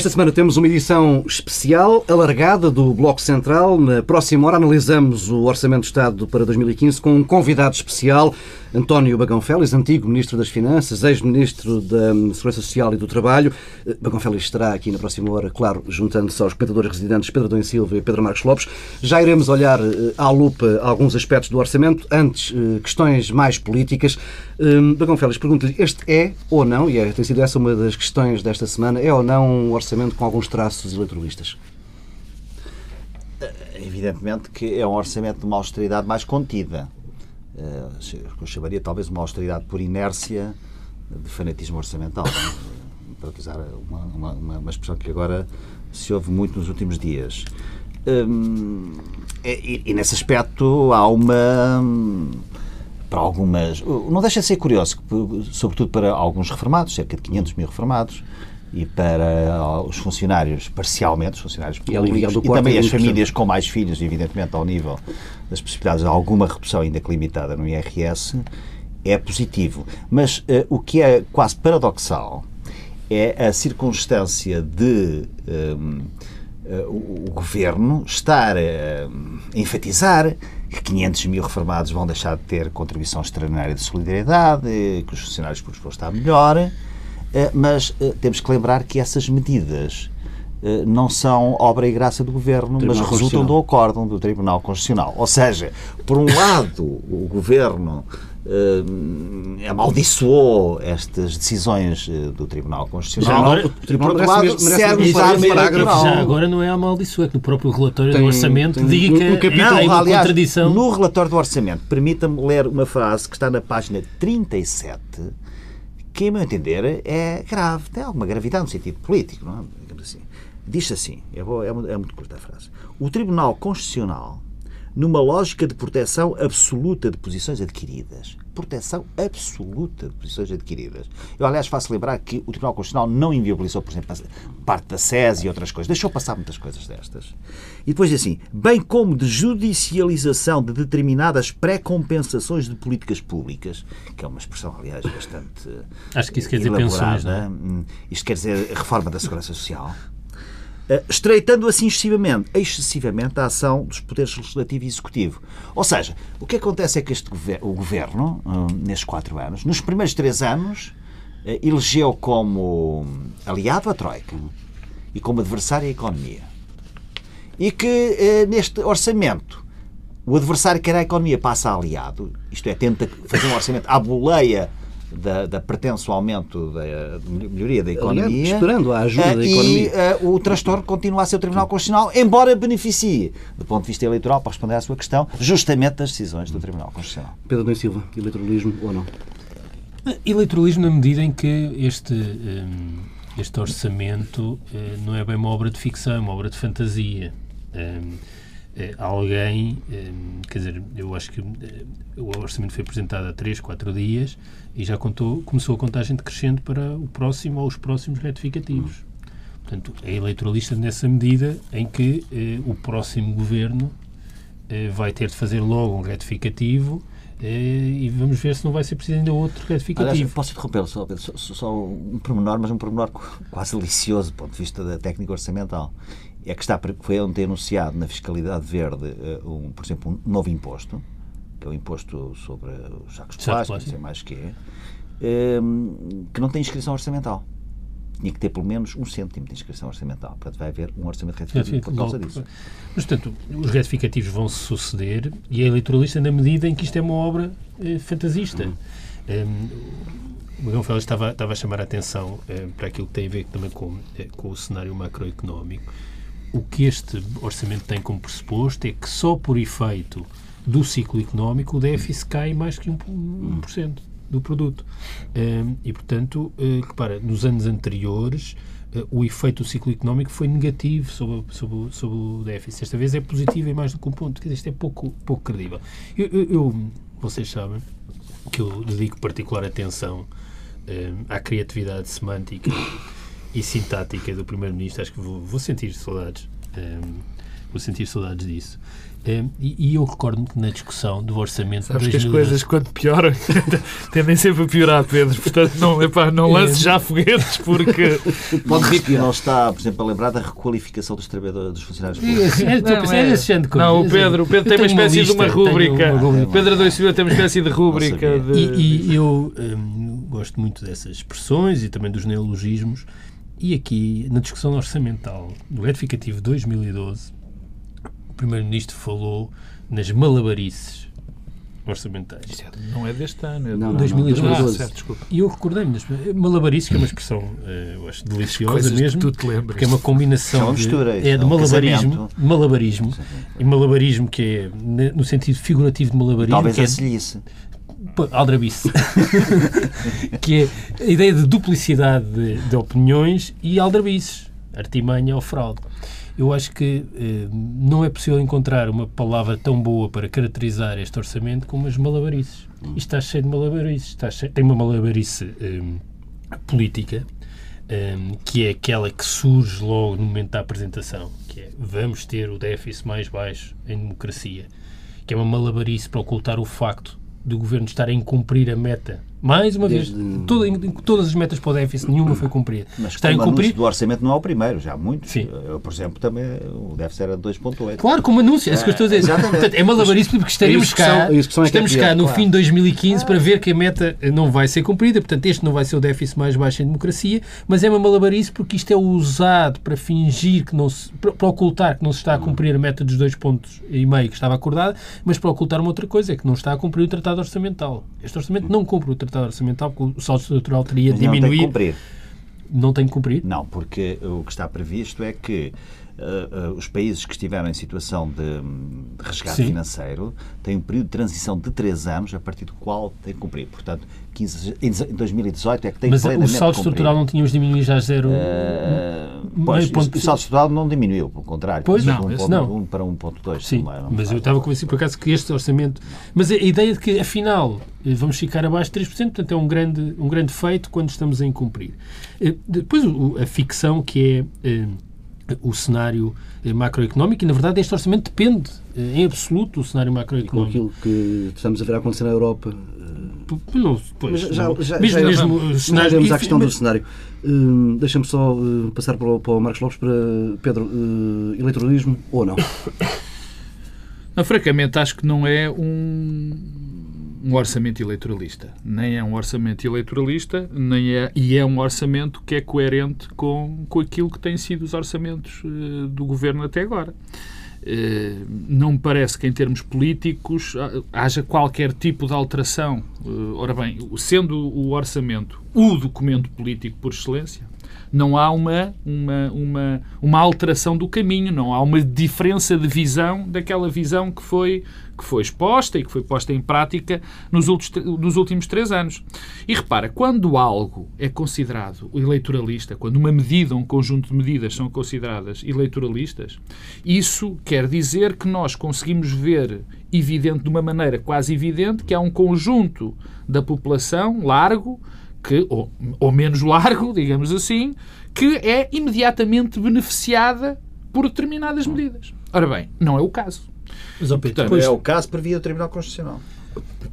Esta semana temos uma edição especial, alargada, do Bloco Central. Na próxima hora analisamos o Orçamento de Estado para 2015 com um convidado especial, António Bagão Félix, antigo Ministro das Finanças, ex-Ministro da Segurança Social e do Trabalho. Bagão Félix estará aqui na próxima hora, claro, juntando-se aos comentadores residentes Pedro Adão Silva e Pedro Marcos Lopes. Já iremos olhar eh, à lupa alguns aspectos do Orçamento, antes eh, questões mais políticas. Eh, Bagão Félix, pergunto-lhe, este é ou não, e é, tem sido essa uma das questões desta semana, é ou não um orçamento com alguns traços eleitoralistas? Evidentemente que é um orçamento de uma austeridade mais contida. Eu chamaria talvez uma austeridade por inércia de fanatismo orçamental, para usar uma, uma, uma, expressão que agora se ouve muito nos últimos dias. Hum, e, e, nesse aspecto há uma. Para algumas. Não deixa de ser curioso, sobretudo para alguns reformados, cerca de 500 mil reformados, e para os funcionários, parcialmente, os funcionários públicos, e, também as famílias com mais filhos, evidentemente, ao nível das possibilidades de alguma redução, ainda que limitada, no IRS, é positivo. Mas uh, o que é quase paradoxal é a circunstância de um, uh, eh, o, governo estar a enfatizar que 500 mil reformados vão deixar de ter contribuição extraordinária de solidariedade, que os funcionários públicos vão estar melhor, mas temos que lembrar que essas medidas eh, não são obra e graça do Governo, mas resultam do acórdão do Tribunal Constitucional. Ou seja, por um lado, o Governo uh, amaldiçoou estas decisões uh, do Tribunal Constitucional. Já agora, o Tribunal por outro lado, serve parágrafo. Já agora não é amaldiçoou, é que no próprio relatório tem, do Orçamento tem, diga que um, um capítulo, não, uma aliás, contradição. No relatório do Orçamento, permita-me ler uma frase que está na página 37, que, a meu entender, é grave, tem alguma gravidade no sentido político, não é? Assim. Diz assim, é, é, é muito curta a frase. O Tribunal Constitucional, numa lógica de proteção absoluta de posições adquiridas, proteção absoluta de posições adquiridas. Eu, aliás, faço lembrar que o Tribunal Constitucional não inviabilizou, por exemplo, parte da SES e outras coisas. Deixou passar muitas coisas destas. E depois, assim, bem como de judicialização de determinadas pré-compensações de políticas públicas, que é uma expressão, aliás, bastante. Acho que isso quer dizer pensões, não é? Hum, isto quer dizer reforma da Segurança Social. Eh, estreitando assim excessivamente, excessivamente a ação dos poderes legislativo e executivo. Ou seja, o que acontece é que este o governo, eh, nestes quatro anos, nos primeiros três anos, eh, elegeu como aliado a Troika e como adversário a economia. E que neste orçamento o adversário que era a economia passa a aliado, isto é, tenta fazer um orçamento à boleia da, da pretenso aumento da melhoria da economia. Aliás, esperando a ajuda da eh, economia. E eh, o transtorno continua a ser o Tribunal Constitucional, embora beneficie, do ponto de vista eleitoral, para responder à sua questão, justamente das decisões do Tribunal Constitucional. Pedro Domingos Silva, eleitoralismo ou não? Eleitoralismo na medida em que este, hum, este orçamento eh, não é bem uma obra de ficção, é uma obra de fantasia. Hum, eh, alguém, eh, quer dizer, eu acho que eh, o orçamento foi apresentado há 3, 4 dias e já contou, começou a contagem decrescente para o próximo ou os próximos retificativos. Portanto, é eleitoralista nessa medida em que o próximo governo vai ter de fazer logo um retificativo e vamos ver se não vai ser preciso ainda outro retificativo. Aliás, posso interrompê-lo só, só, só, um pormenor, mas um pormenor quase delicioso do ponto de vista da técnica orçamental é que está, foi ontem anunciado na fiscalidade verde, eh, um, por exemplo, um novo imposto, que é o imposto sobre os sacos de plástico, não sei mais que é, ehm, que não tem inscrição orçamental. Tinha que ter pelo menos um cêntimo de inscrição orçamental. Portanto, vai haver um orçamento retificativo por causa disso. Mas, portanto, os retificativos vão se suceder e é eleitoralista na medida em que isto é uma obra eh, fantasista. Uhum. Um, ehm, o Miguel Félix estava, estava a chamar a atenção eh, para aquilo que tem a ver também com, eh, com o cenário macroeconómico o que este orçamento tem como pressuposto é que só por efeito do ciclo económico o déficit cai mais que 1%, 1% do produto. Um, e, portanto, uh, repara, nos anos anteriores uh, o efeito do ciclo económico foi negativo sobre, sobre, sobre o déficit. Esta vez é positivo em mais do que um ponto. Isto é pouco, pouco credível. Eu, eu, vocês sabem que eu dedico particular atenção um, à criatividade semântica e sintática do Primeiro-Ministro, acho que vou, vou, sentir saudades. Um, vou sentir saudades disso. Eh, e, eu recordo-me que na discussão do orçamento Sabes que as coisas, quando pioram, tendem sempre a piorar, Pedro. Portanto, não, epá, não lances já foguetes, porque. Pode vir que não está, por exemplo, a lembrar da requalificação dos trabalhadores, dos funcionários públicos. É, não, é, é, não, o Pedro, o Pedro tem uma espécie de uma rúbrica. Pedro Adão Silva tem uma espécie de rúbrica. De... E, e eu hum, gosto muito dessas expressões e também dos neologismos. E aqui, na discussão orçamental do retificativo 2012, Primeiro-Ministro falou nas malabarices orçamentais. Isso é não é deste ano, é de não, 2012. Ah, certo, desculpa. E eu recordei-me das malabarices, que é uma expressão, eh, eu acho, deliciosa mesmo, tu te lembras. porque é uma combinação de, é de malabarismo, malabarismo e malabarismo que é no sentido figurativo de malabarismo. Talvez que é, Aldrabice. que é a ideia de duplicidade de, de opiniões e aldrabices, artimanha ou fraude eu acho que eh, não é possível encontrar uma palavra tão boa para caracterizar este orçamento como as malabarices. Isto está cheio de malabarices. Está cheio, tem uma malabarice eh, política, eh, que é aquela que surge logo no momento da apresentação, que é vamos ter o déficit mais baixo em democracia, que é uma malabarice para ocultar o facto do governo estar a incumprir a meta mais uma Desde... vez, todo, em, todas as metas para o déficit, nenhuma foi cumprida. Mas Está como anúncio do orçamento não é o primeiro, já há muito. Sim. Eu, por exemplo, também o déficit era 2.8. Claro, como anúncio, é isso que eu estou a dizer. Portanto, é malabarismo porque estaremos cá, é estamos cá no claro. fim de 2015 para ver que a meta não vai ser cumprida. Portanto, este não vai ser o déficit mais baixo em democracia, mas é uma malabarice porque isto é usado para fingir que não se, para, ocultar que não se está a cumprir a meta dos dois pontos e meio que estava acordada, mas para ocultar uma outra coisa, é que não está a cumprir o tratado orçamental. Este orçamento não cumpre o tratado tratado orçamental, porque o saldo estrutural teria que cumprir. Não tem que cumprir? Não, porque o que está previsto é que uh, uh, os países que estiveram em situação de, de resgate Sim. financeiro têm um período de transição de 3 anos, a partir do qual têm que cumprir. Portanto, 15, em 2018 é que tem Mas o saldo estrutural não tínhamos diminuído já a zero... Uh, pois, ponto... o saldo estrutural não diminuiu, pelo contrário. Pois, não, um não. 1 para 1.2. Sim, mas eu estava convencido por acaso que este orçamento... Mas a ideia de que, afinal, vamos ficar abaixo de 3%, portanto é um grande, um grande feito quando estamos a incumprir. Depois a ficção que é o cenário eh, macroeconómico e, na verdade, este orçamento depende eh, em absoluto do cenário macroeconómico. Com aquilo que estamos a ver acontecer na Europa. Não, pois, já, já, mesmo, já, mesmo cenário, já a questão do cenário. Uh, Deixa-me só uh, passar para o, para o, Marcos Lopes para Pedro, uh, eleitoralismo ou não? não? Francamente, acho que não é um um orçamento eleitoralista. Nem é um orçamento eleitoralista, nem é, e é um orçamento que é coerente com, com aquilo que têm sido os orçamentos uh, do governo até agora. Uh, não me parece que, em termos políticos, haja qualquer tipo de alteração. Uh, ora bem, sendo o orçamento o documento político por excelência, não há uma, uma, uma, uma alteração do caminho, não há uma diferença de visão daquela visão que foi, que foi exposta e que foi posta em prática nos últimos, nos últimos três anos. E repara, quando algo é considerado eleitoralista, quando uma medida, um conjunto de medidas são consideradas eleitoralistas, isso quer dizer que nós conseguimos ver evidente, de uma maneira quase evidente, que há um conjunto da população largo que, ou, ou menos largo, digamos assim, que é imediatamente beneficiada por determinadas medidas. Ora bem, não é o caso. Mas, Portanto, pois... é o caso previa o Tribunal Constitucional.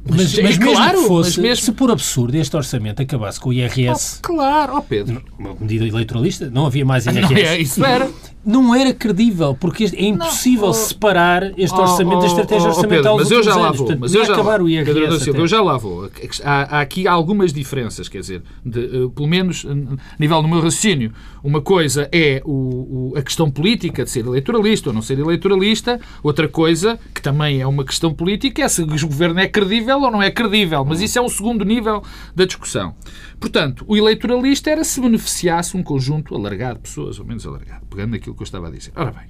Mas, mas, mas claro, fosse, mas mesmo... se por absurdo este orçamento acabasse com o IRS... Oh, claro, ó oh Pedro. Uma medida eleitoralista, não havia mais IRS. Não, é, isso era não era credível, porque é impossível não, oh, separar este oh, orçamento oh, da estratégia oh, orçamental Pedro, mas eu já lá vou. Portanto, mas eu já acabar o IRS Pedro, eu já lá vou. Há, há, aqui algumas diferenças, quer dizer, de, uh, pelo menos a nível do meu raciocínio. Uma coisa é o, o, a questão política de ser eleitoralista ou não ser eleitoralista, outra coisa, que também é uma questão política, é se o governo é credível ou não é credível. Mas isso é um segundo nível da discussão. Portanto, o eleitoralista era se beneficiasse um conjunto alargado de pessoas, ou menos alargado, pegando aquilo que eu estava a dizer. Ora bem,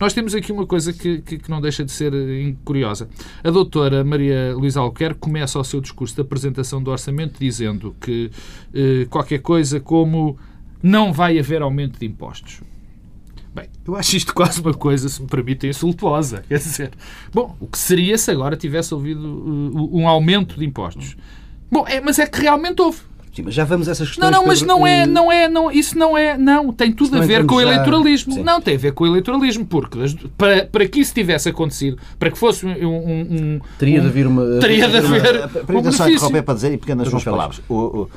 nós temos aqui uma coisa que, que, que não deixa de ser eh, curiosa. A doutora Maria Luísa Alquerque começa o seu discurso de apresentação do orçamento dizendo que eh, qualquer coisa como não vai haver aumento de impostos. Bem, eu acho isto quase uma coisa, se me permitem, insultuosa. Quer dizer, bom, o que seria se agora tivesse ouvido uh, um aumento de impostos? Bom, é, mas é que realmente houve. Sim, mas já vamos a essas Não, questões. não, mas Pedro. não é, não é, não, isso não é, não, tem tudo não a ver entramos com o já- eleitoralismo. Sim. Não, tem a ver com o eleitoralismo, porque para, para que isso tivesse acontecido, para que fosse um... um- um- Teria de haver uma. Teria de haver Para um benefício. para dizer, e pequenas palavras. O- o-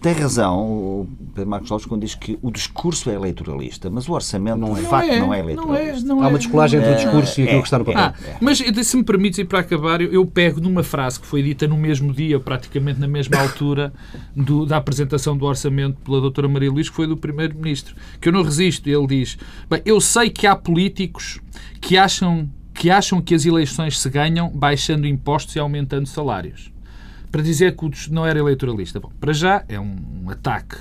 tem razão o Pedro Marcos Lopes quando diz que o discurso é eleitoralista, mas o orçamento, Não é. de facto, não é não é, eleitoralista. não Há é. uma descolagem entre o discurso e aquilo que está no papel. Ah, mas se me permites ir para acabar, eu, eu pego numa frase que foi dita no mesmo dia, praticamente na mesma altura do- da apresentação do orçamento pela doutora Maria Luís, que foi do Primeiro-Ministro, que eu não resisto. Ele diz, bem, eu sei que há políticos que acham, que acham que as eleições se ganham baixando impostos e aumentando salários. Para dizer que o não era eleitoralista. Bom, para já é um, um ataque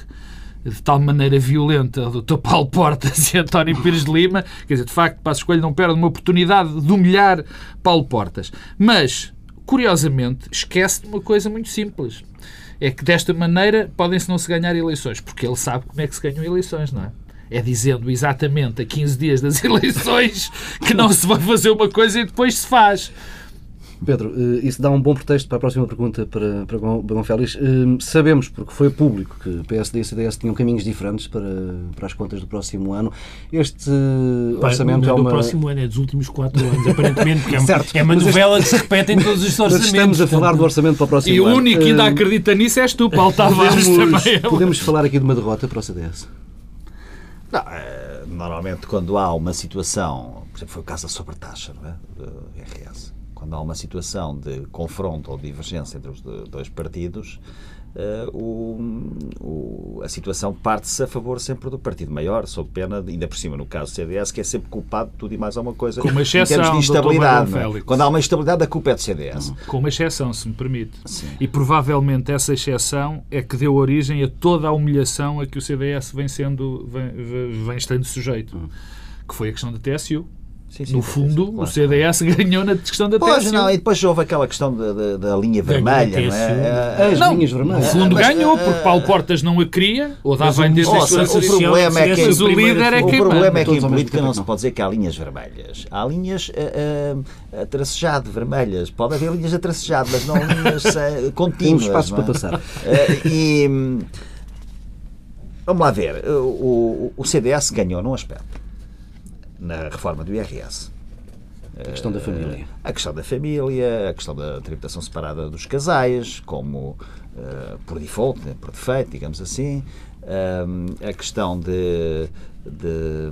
de tal maneira violenta ao Dr. Paulo Portas e António Pires de Lima, quer dizer, de facto, Passo Escolho não perde uma oportunidade de humilhar Paulo Portas. Mas, curiosamente, esquece de uma coisa muito simples. É que desta maneira podem-se não se ganhar eleições, porque ele sabe como é que se ganham eleições, não é? É dizendo exatamente a 15 dias das eleições que não se vai fazer uma coisa e depois se faz. Pedro, eh, isso dá um bom pretexto para a próxima pergunta para, para Bagão Félix. Eh, Sabemos, porque foi público, que PSD e CDS tinham caminhos diferentes para, para as contas do próximo ano. Este eh, Pá, orçamento não é do uma. próximo ano, é dos últimos quatro anos, aparentemente, porque é, Certo. é uma Mas este- novela que se repete em todos os orçamentos. estamos a falar do orçamento para o próximo E o ano. único que ainda Eh, acredita nisso és tu, Paulo Tavares Podemos, também. podemos falar aqui de uma derrota para o CDS? Não, eh, normalmente, quando há uma situação, por exemplo, foi o caso da sobretaxa, não é? Do IRS. Quando há uma situação de confronto ou divergência entre os dois partidos, eh, o- o- a situação parte-se a favor sempre do partido maior, sob pena, de, ainda por cima, no caso do CDS, que é sempre culpado de tudo e mais alguma coisa. Com uma em termos exceção, de instabilidade. É? Quando há uma instabilidade, a culpa é do CDS. Com uma exceção, se me permite. Sim. E provavelmente essa exceção é que deu origem a toda a humilhação a que o CDS vem, sendo, vem, vem- vem estando sujeito. Que foi a questão da TSU. Sim, sim, No sim, fundo, sim, o claro. CDS ganhou na questão da Pois, TSU. não, e depois houve aquela questão da, da- da linha vermelha, a não é? As Não, linhas No vermelhas. fundo mas, ganhou, eh, porque Paulo Portas não a queria, ou dava a entender Ouça, que Ouça, a o Social problema é que o líder é o quem problema é que em política não se pode dizer que há linhas vermelhas. Há linhas ah, ah, a tracejado vermelhas. Pode haver linhas a tracejado, mas não linhas ah, Temos contínuas. espaços não para é? passar. Ah, e hum, vamos lá ver. O, o- o CDS ganhou num aspecto na reforma do IRS. A questão da família. A questão da família, a questão da tributação separada dos casais, como eh, por default, né, por defeito, digamos assim, Ahm, a questão de. de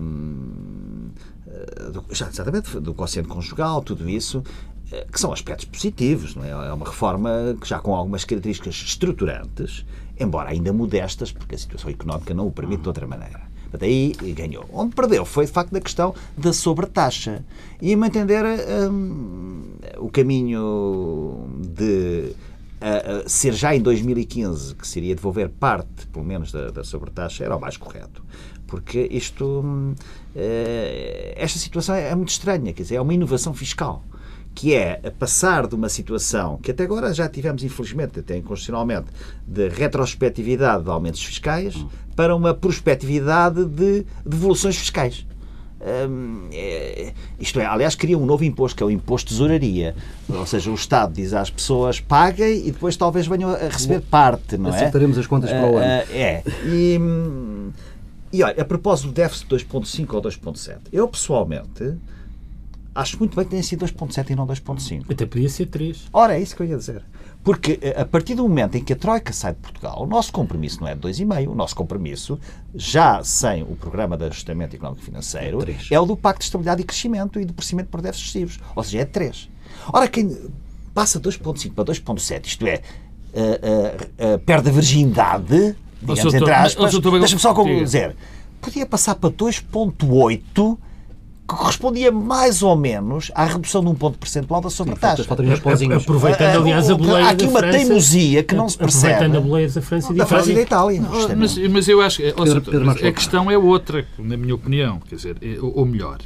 eh, do, exatamente, do quociente conjugal, tudo isso, eh, que são aspectos positivos, não é? É uma reforma que já com algumas características estruturantes, embora ainda modestas, porque a situação económica não o permite de outra maneira. Portanto, aí ganhou. Onde perdeu foi, de facto, da questão da sobretaxa. E, a meu entender, hum, o caminho de ser já em 2015 que seria devolver parte, pelo menos, da, da sobretaxa, era o mais correto. Porque isto, hum, eh, esta situação é muito estranha, quer dizer, é uma inovação fiscal que é passar de uma situação que até agora já tivemos, infelizmente, até inconstitucionalmente, de retrospectividade de aumentos fiscais para uma prospectividade de devoluções fiscais. Hum, é- isto é, aliás, cria um novo imposto, que é o imposto de tesouraria. Ou seja, o Estado diz às pessoas paguem e depois talvez venham a receber parte, não é? Acertaremos as contas para o ano. Ah, ah, é. E, hum, e olha, a propósito do déficit 2.5 ou 2.7, eu pessoalmente acho muito bem que tenha sido 2.7 e não 2.5. Até podia ser três. Ora, é isso que eu ia dizer. Porque eh, a partir do momento em que a Troika sai de Portugal, o nosso compromisso não é de 2,5. O nosso compromisso, já sem o programa de ajustamento económico e financeiro, Três. é o do Pacto de Estabilidade e Crescimento e do procedimento por déficits excessivos. Ou seja, é 3. Ora, quem passa 2,5 para 2,7, isto é, eh, eh, perde a virgindade, digamos, doutor, entre aspas, deixa-me só dizer, podia passar para 2,8 que correspondia mais ou menos à redução de um ponto percentual da sobretaxa. Aproveitando, aliás, a boleia Há aqui uma França, teimosia que não se percebe. Aproveitando a boleia da França e Da França e da Itália. Mas, mas eu acho que a questão é outra, na minha opinião, quer dizer, é- ou melhor,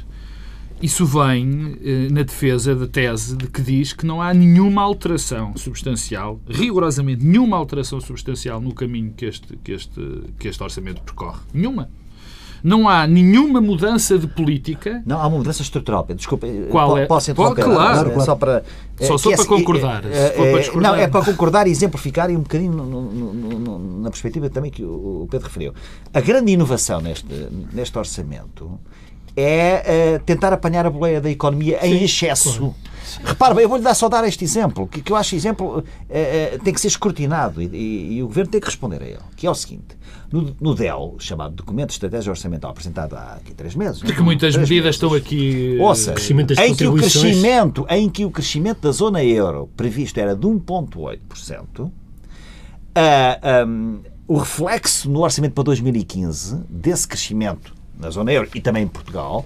isso vem eh, na defesa da tese de que diz que não há nenhuma alteração substancial, rigorosamente nenhuma alteração substancial no caminho que este, que este, que este orçamento percorre. Nenhuma. Não há nenhuma mudança de política. Não, há uma mudança estrutural. Pedro. Desculpa, Qual po- é? posso interromper? Pode, claro, É claro. Só para, Só- é, só que para concordar, é, para é, discordar. Não, é para concordar e exemplificar e um bocadinho no- no- no- na perspectiva também que o o Pedro referiu. A grande inovação neste, neste orçamento é eh, tentar apanhar a boleia da economia em excesso. Repara, bem, eu vou-lhe dar só dar este exemplo, que, que eu acho exemplo eh, eh, tem que ser escrutinado e, e- e o Governo tem que responder a ele, que é o seguinte. No, no DEL, chamado Documento de Estratégia Orçamental, apresentado há aqui três meses... De que muitas três medidas meses, estão aqui. Ouça, crescimento das em que, o crescimento, em que o crescimento da zona euro previsto era de 1,8%, ah, ahm, o reflexo no orçamento para 2015 desse crescimento na zona euro e também em Portugal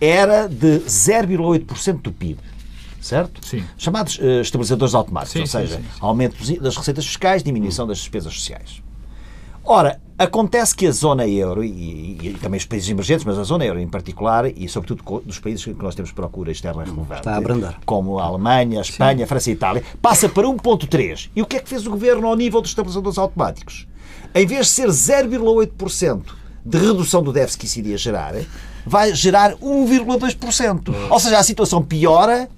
era de 0,8% do PIB. Certo? Sim. Chamados eh, estabilizadores automáticos, Sim, ou seja, sim, sim. aumento das receitas fiscais, diminuição das despesas sociais. Ora, acontece que a zona euro, e, e- e também os países emergentes, mas a zona euro em particular, e sobretudo dos países que nós temos procura externa renovada, Está a abrandar. como a Alemanha, a Espanha, a França e a Itália, passa para 1,3. E o que é que fez o governo ao nível dos estabilizadores automáticos? Em vez de ser 0,8% de redução do déficit que isso iria gerar, vai gerar 1,2%. Ou seja, a situação piora.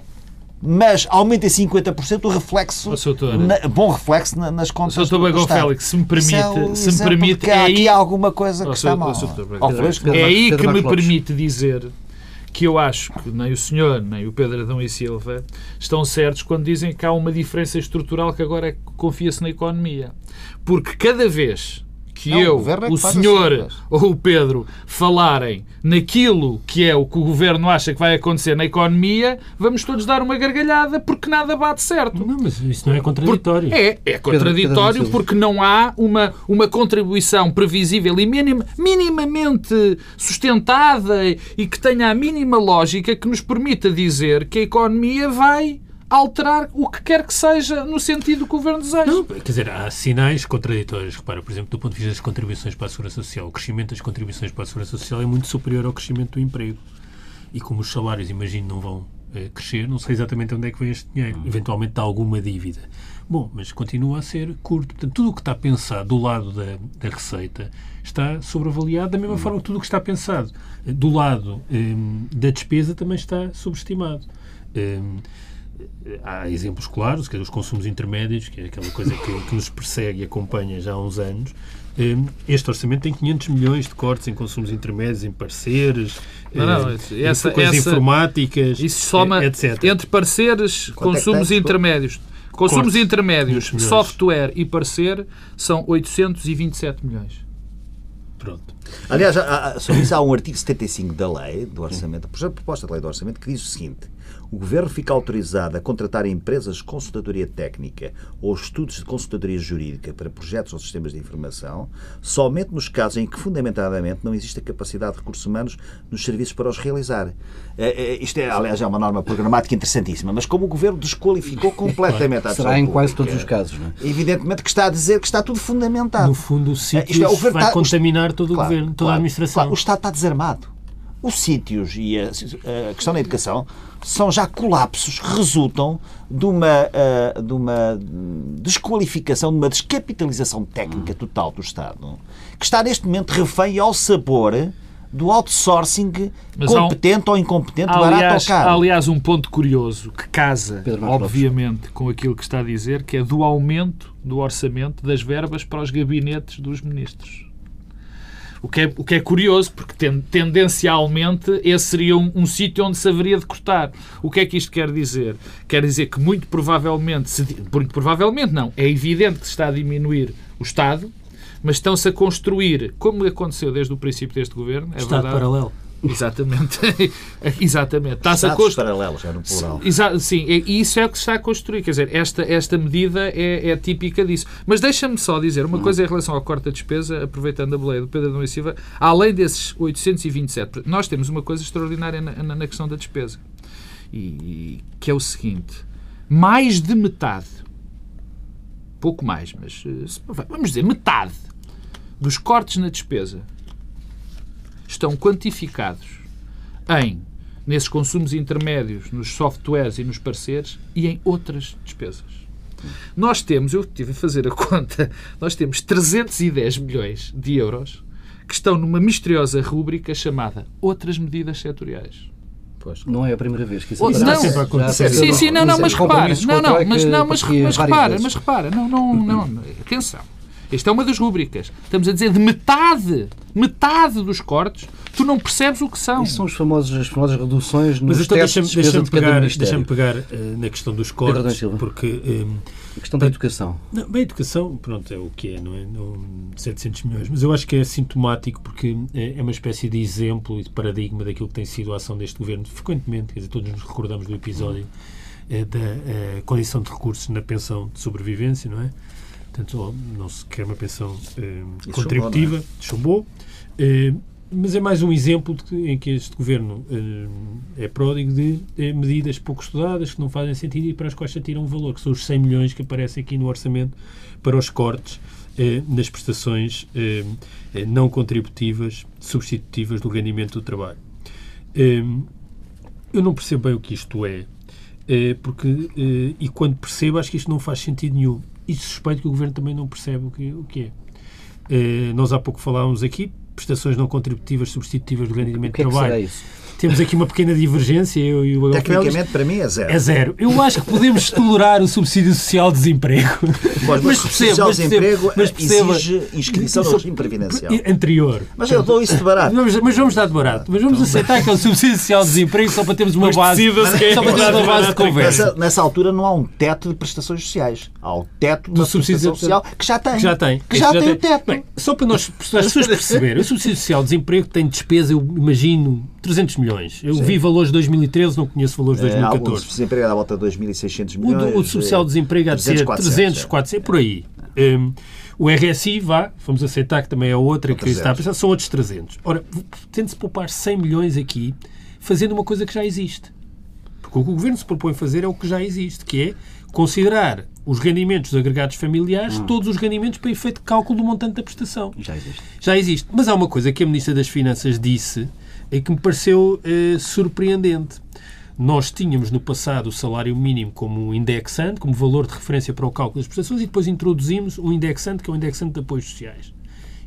Mas aumenta em 50% o reflexo, na- bom reflexo na- nas contas Sr. Bagão Estado. Félix, se me permite- Isso é se me permite, é aí- alguma coisa que está mal. É aí que me permite dizer que eu acho que nem o senhor, nem o Pedro Adão e Silva estão certos quando dizem que há uma diferença estrutural que agora é confia-se na economia. Porque cada vez que Não, o eu, é que o faz senhor ou o Pedro falarem naquilo que é o que o governo acha que vai acontecer na economia, vamos todos dar uma gargalhada porque nada bate certo. Não, mas isso não é contraditório. É, é contraditório Pedro porque não há uma, uma contribuição previsível e minima- minimamente sustentada e que tenha a mínima lógica que nos permita dizer que a economia vai alterar o que quer que seja no sentido que o Governo deseja. Não, quer dizer, há sinais contraditórios. Repara, por exemplo, do ponto de vista das contribuições para a Segurança Social, o crescimento das contribuições para a Segurança Social é muito superior ao crescimento do emprego. E como os salários, imagino, não vão eh, crescer, não sei exatamente onde é que vem este dinheiro. Eventualmente há alguma dívida. Bom, mas continua a ser curto. Portanto, tudo o que está pensado do lado da, da receita está sobreavaliado da mesma forma que tudo o que está pensado do lado eh, da despesa também está subestimado. Eh, há exemplos claros, que é os consumos intermédios, que é aquela coisa que, que nos persegue e acompanha já há uns anos. Hum, Este orçamento tem 500 milhões de cortes em consumos intermédios, em parceiros, Não, não, eh, essa- coisas essa- informáticas, Isso soma etc. entre parceiros, Quanto é consumos tem? intermédios. Consumos Corte. intermédios, 500 milhões. software e parecer são 827 milhões. Pronto. Aliás, há- sobre isso há um artigo 75 da lei do orçamento, a proposta de lei do orçamento, que diz o seguinte: o governo fica autorizado a contratar empresas de consultadoria técnica ou estudos de consultadoria jurídica para projetos ou sistemas de informação, somente nos casos em que fundamentadamente não existe a capacidade de recursos humanos nos serviços para os realizar. Eh, eh, Isto é, aliás, é uma norma programática interessantíssima, mas como o governo desqualificou completamente a ação Será em quase pública, todos os casos, não é? Evidentemente que está a dizer que está tudo fundamentado. No fundo, o isto é, sítio o governo vai está- contaminar todo o Claro, governo, toda claro, a administração. claro, o Estado está desarmado. Os sítios e a, a questão da educação são já colapsos que resultam de uma, ah, de uma desqualificação, de uma descapitalização técnica total do Estado, que está neste momento refém ao sabor do outsourcing Mas há um- competente ou incompetente, barato ou Aliás, caro. há, aliás, um ponto curioso que casa, obviamente, com aquilo que está a dizer, que é do aumento do orçamento das verbas para os gabinetes dos ministros. O que é, o que é curioso, porque ten- tendencialmente esse seria um, um sítio onde se haveria de cortar. O que é que isto quer dizer? Quer dizer que muito provavelmente, se muito provavelmente não, é evidente que se está a diminuir o Estado, mas estão-se a construir, como aconteceu desde o princípio deste governo, é Estado verdade, paralelo. Exatamente. Exatamente. Está-se a construir. paralelos, é no plural. Exa sim, e isso é o que se está a construir. Quer dizer, esta, esta medida é, é típica disso. Mas deixa-me só dizer uma coisa em relação ao corte da despesa, aproveitando a boleia do Pedro e Silva. Além desses 827, nós temos uma coisa extraordinária na, na- na questão da despesa. E, e que é o seguinte: mais de metade, pouco mais, mas eh, vamos dizer metade dos cortes na despesa estão quantificados em nesses consumos intermédios, nos softwares e nos parceiros e em outras despesas. Nós temos, eu estive a fazer a conta, nós temos 310 milhões de euros que estão numa misteriosa rúbrica chamada Outras Medidas Setoriais. Pois. Não é a primeira vez que isso aparece. não. sempre a acontecer. Já Sim, sim, não, não, mas repara, não, não, mas não, mas, pareciam mas repara, mas repara, não, não, não, atenção. Esta é uma das rúbricas. Estamos a dizer de metade, metade dos cortes, tu não percebes o que são. Isso são os famosos, as famosas reduções nos Mas então de deixa-me deixa de pegar, deixa pegar eh, na questão dos cortes, porque eh, A questão da educação. Não, bem, a educação, pronto, é o que é, não é? Não, 700 milhões. Mas eu acho que é sintomático porque é é uma espécie de exemplo e de paradigma daquilo que tem sido a ação deste governo, frequentemente, quer dizer, todos nos recordamos do episódio eh, da eh, condição de recursos na pensão de sobrevivência, não é? Portanto, não se quer uma pensão eh, contributiva, chumbou. Eh, mas é mais um exemplo de em que este governo eh, é pródigo de medidas pouco estudadas que não fazem sentido e para as quais se atiram um valor, que são os 100 milhões que aparecem aqui no orçamento para os cortes eh, nas prestações eh, eh, não contributivas, substitutivas do rendimento do trabalho. Eh, eu não percebo bem o que isto é, eh, porque, e quando percebo, acho que isto não faz sentido nenhum. E suspeito que o Governo também não percebe o que, o que é. Eh, nós há pouco falávamos aqui, prestações não contributivas substitutivas do rendimento é de trabalho. isso? Temos aqui uma pequena divergência, eu e o Félix. Tecnicamente, para mim, é zero. É zero. Eu acho que podemos tolerar o subsídio social de desemprego. Pois, mas o social mas desemprego mas perceba- exige inscrição no regime previdencial. Anterior. Mas eu dou isso de barato. Vamos, mas vamos dar de barato. Mas vamos aceitar que é o subsídio social de desemprego só para termos uma Mas base, quem é só para termos uma base de conversa. Nessa, nessa altura não há um teto de prestações sociais. Há o teto da subsídio social que já tem. Que já tem. Que já Este tem o teto. Bem, só para nós, para as pessoas perceberem, o subsídio social de desemprego tem despesa, eu imagino, 300 milhões. Eu vi valores de 2013, não conheço valores de É, alguns 2014. desemprego à volta de 2.600 O, milhões. do, o social de desemprego há de ser 300, 400, 300, é. 400, por aí. Um, o RSI, vá, vamos aceitar que também é outra que 300. está a pensar, são outros 300. Ora, tente-se poupar 100 milhões aqui, fazendo uma coisa que já existe. Porque o que o Governo se propõe fazer é o que já existe, que é considerar os rendimentos agregados familiares, Hum. todos os rendimentos para efeito de cálculo do montante da prestação. Já existe. Já existe. Mas há uma coisa que a Ministra das Finanças disse e que me pareceu eh, surpreendente. Nós tínhamos no passado o salário mínimo como indexante, como valor de referência para o cálculo das prestações, e depois introduzimos um indexante, que é o indexante de apoios sociais.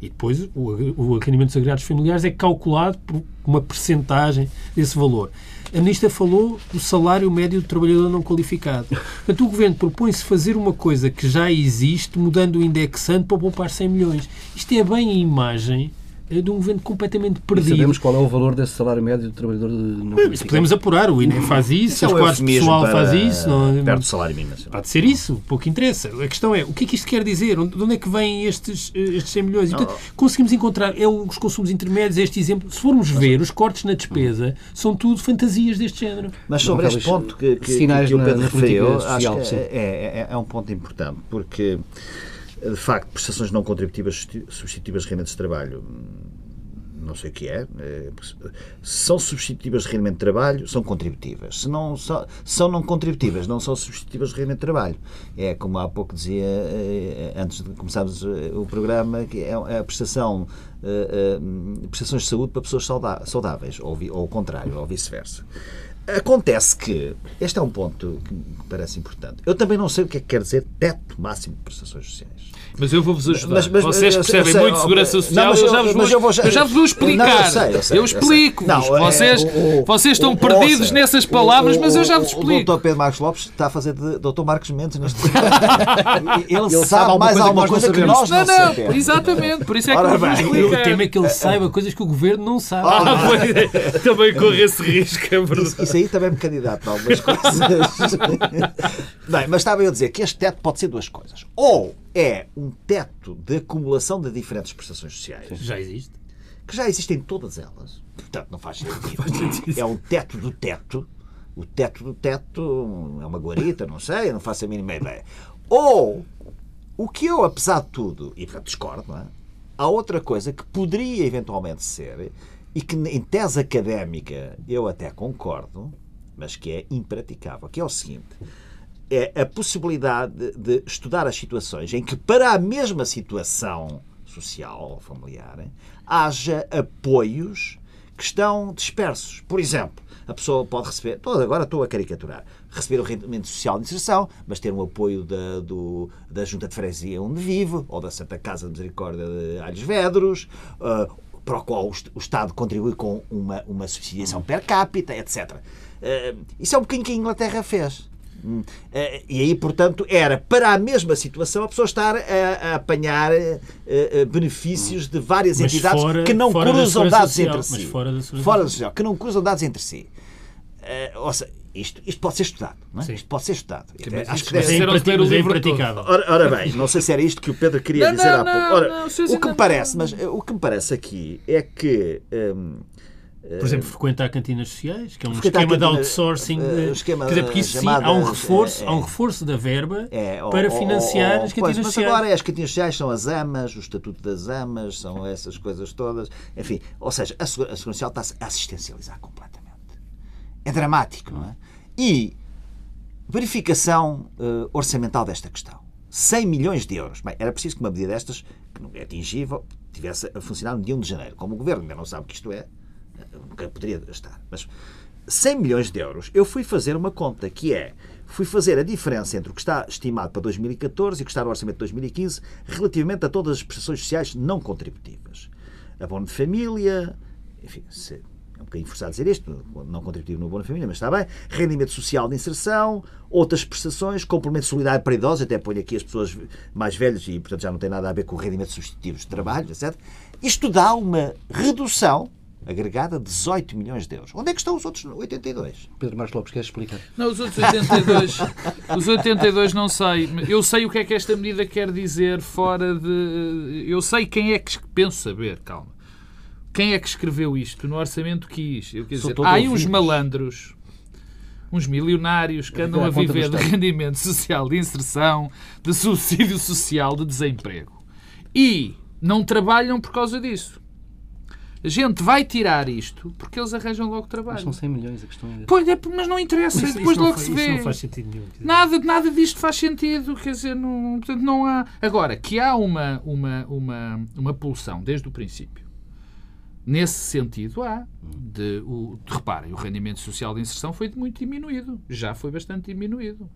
E depois o, o rendimento dos agregados familiares é calculado por uma percentagem desse valor. A Ministra falou do salário médio do trabalhador não qualificado. Portanto, o Governo propõe-se fazer uma coisa que já existe, mudando o indexante para poupar 100 milhões. Isto é bem a imagem de um governo completamente E perdido. sabemos qual é o valor desse salário médio do trabalhador de não podemos apurar, o INE faz isso, é os quadros eufemismo pessoal faz isso. Não, Perto do salário mínimo. Há de ser isso, pouco interessa. A questão é, o que é que isto quer dizer? De onde é que vêm estes, eh, estes 100 milhões? E, portanto, conseguimos encontrar, é os consumos intermédios, é este exemplo. Se formos ver, os cortes na despesa são tudo fantasias deste género. Mas sobre Não, este ponto que, que, sinais que o Pedro referiu, acho que é, é- é um ponto importante, porque, de facto, prestações não contributivas substi- substitutivas de rendimentos de trabalho, não sei o que é, se são substitutivas de rendimento de trabalho, são contributivas. Se não são, são não contributivas, não são substitutivas de rendimento de trabalho. É como há pouco dizia, eh, antes de começarmos eh, o programa, que é a prestação, eh, prestações de saúde para pessoas saudáveis, ou, ou o contrário, ou vice-versa. Acontece que, este é um ponto que me parece importante. Eu também não sei o que é que quer dizer teto máximo de prestações sociais. Mas eu vou-vos ajudar. Mas- mas- Vocês percebem sei, muito de segurança não, social, mas eu, eu- já vos mas vou, eu vou- eu já vos vou explicar. Não, eu sei, eu sei, eu sei. explico-vos. Não, é, vocês, o- o- vocês estão o- perdidos ouça, nessas o- palavras, o- mas eu já o- vos O explico. doutor Pedro Marcos Lopes está a fazer de doutor Marcos Mendes neste Ele, Ele sabe sabe alguma mais coisa que alguma nós não coisa que sabemos. nós Não, não não, exatamente. Por isso é que Ora eu vos bem, O tema é que ele saiba coisas que o governo não sabe. Ah, pois é. Também corre esse risco, é verdade. Isso, isso aí também me candidato a algumas coisas. Bem, mas estava eu a dizer que este teto pode ser duas coisas. Ou é um teto de acumulação de diferentes prestações sociais, Já existe. que já existem todas elas. Portanto, não faz sentido. É um teto do teto. O teto do teto é uma guarita, não sei, eu não faço a mínima ideia. Ou, o que eu, apesar de tudo, e portanto discordo, não é? Há outra coisa que poderia eventualmente ser, e que em tese académica eu até concordo, mas que é impraticável, que é o seguinte é a possibilidade de, estudar as situações em que, para a mesma situação social ou familiar, haja apoios que estão dispersos. Por exemplo, a pessoa pode receber, agora estou a caricaturar, receber o rendimento social de inserção, mas ter um apoio da, do- da Junta de Freguesia onde vive, ou da Santa Casa de Misericórdia de Alhos Vedros, ah, para o qual o Estado contribui com uma, uma subsidiação per capita, etc. Isso é um bocadinho que a Inglaterra fez. Hum, e aí, portanto, era para a mesma situação a pessoa estar a, a apanhar benefícios de várias Mas entidades fora- que não cruzam dados social. entre si. fora da Fora da social, que não cruzam dados entre si. ou seja, isto, isto pode ser estudado, não é? Sim. Isto pode ser estudado. mas Acho que deve é, ser- é livro todo. impraticável. Ora, ora bem, não sei se era isto que o Pedro queria Não, dizer não, há pouco. Ora, não, o que me parece, mas eh, o que me parece aqui é que hum, Por exemplo, frequentar cantinas sociais, que é um Frequentar esquema de cantina- outsourcing. eh, de- o esquema, quer dizer, porque isso sim, há um reforço, é, há um reforço da verba é, para financiar ó, as pois, cantinas mas sociais. agora as cantinas sociais são as AMAs, o Estatuto das AMAs, são essas coisas todas. Enfim, ou seja, a Segura- a Segurança Social está-se a assistencializar completamente. É dramático, não é? E verificação eh, orçamental desta questão. 100 milhões de euros. Bem, era preciso que uma medida destas, que não é atingível, tivesse a funcionar no dia 1 de janeiro. Como o Governo ainda não sabe o que isto é, poderia estar. Mas 100 milhões de euros, eu fui fazer uma conta que é, fui fazer a diferença entre o que está estimado para 2014 e o que está no orçamento de 2015 relativamente a todas as prestações sociais não contributivas. Abono de família, enfim, se, é um bocadinho forçado dizer isto, não contributivo no abono de família, mas está bem. Rendimento social de inserção, outras prestações, complemento solidário para idosos, até ponho aqui as pessoas mais velhas e, portanto, já não tem nada a ver com o rendimento substitutivos de trabalho, etc. Isto dá uma redução agregada de 18 milhões de euros. Onde é que estão os outros 82? Pedro Marcos Lopes, queres explicar? Não, os outros 82, os 82 não sei. Eu sei o que é que esta medida quer dizer fora de. Eu sei quem é que. Penso saber, calma. Quem é que escreveu isto? No orçamento quis. Eu, quer Sou dizer, há aí uns malandros, uns milionários que andam viver a viver de rendimento social de inserção, de subsídio social, de desemprego. E não trabalham por causa disso. A gente vai tirar isto porque eles arranjam logo Mas trabalho. são 100 milhões a questão é. Pois é, mas não interessa, Isso- depois isso logo fa- se isso vê. não faz sentido nenhum. Nada, nada disto faz sentido, quer dizer, não, portanto, não há. Agora, que há uma, uma, uma, uma pulsão desde o princípio. Nesse sentido, há. De, o, de- reparem, o rendimento social de inserção foi muito diminuído. Já foi bastante diminuído.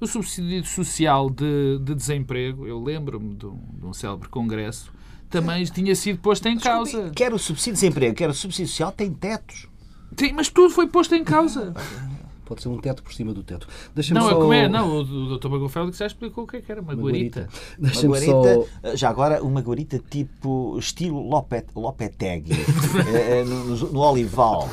O subsídio social de, de desemprego, eu lembro-me de, um- de um célebre congresso, também tinha sido posto em causa. Quer o subsídio de desemprego, quer o subsídio social, tem tetos. Sim, mas tudo foi posto em causa. Pode ser um teto por cima do teto. Não, é só... como é? Não, o Dr. Bagofel que já explicou o que é que era, uma, Uma guarita. guarita. Uma Deixa-me só... guarita, já agora, uma guarita tipo estilo Lopet, Lopetegui, eh, eh, no, no- Olival.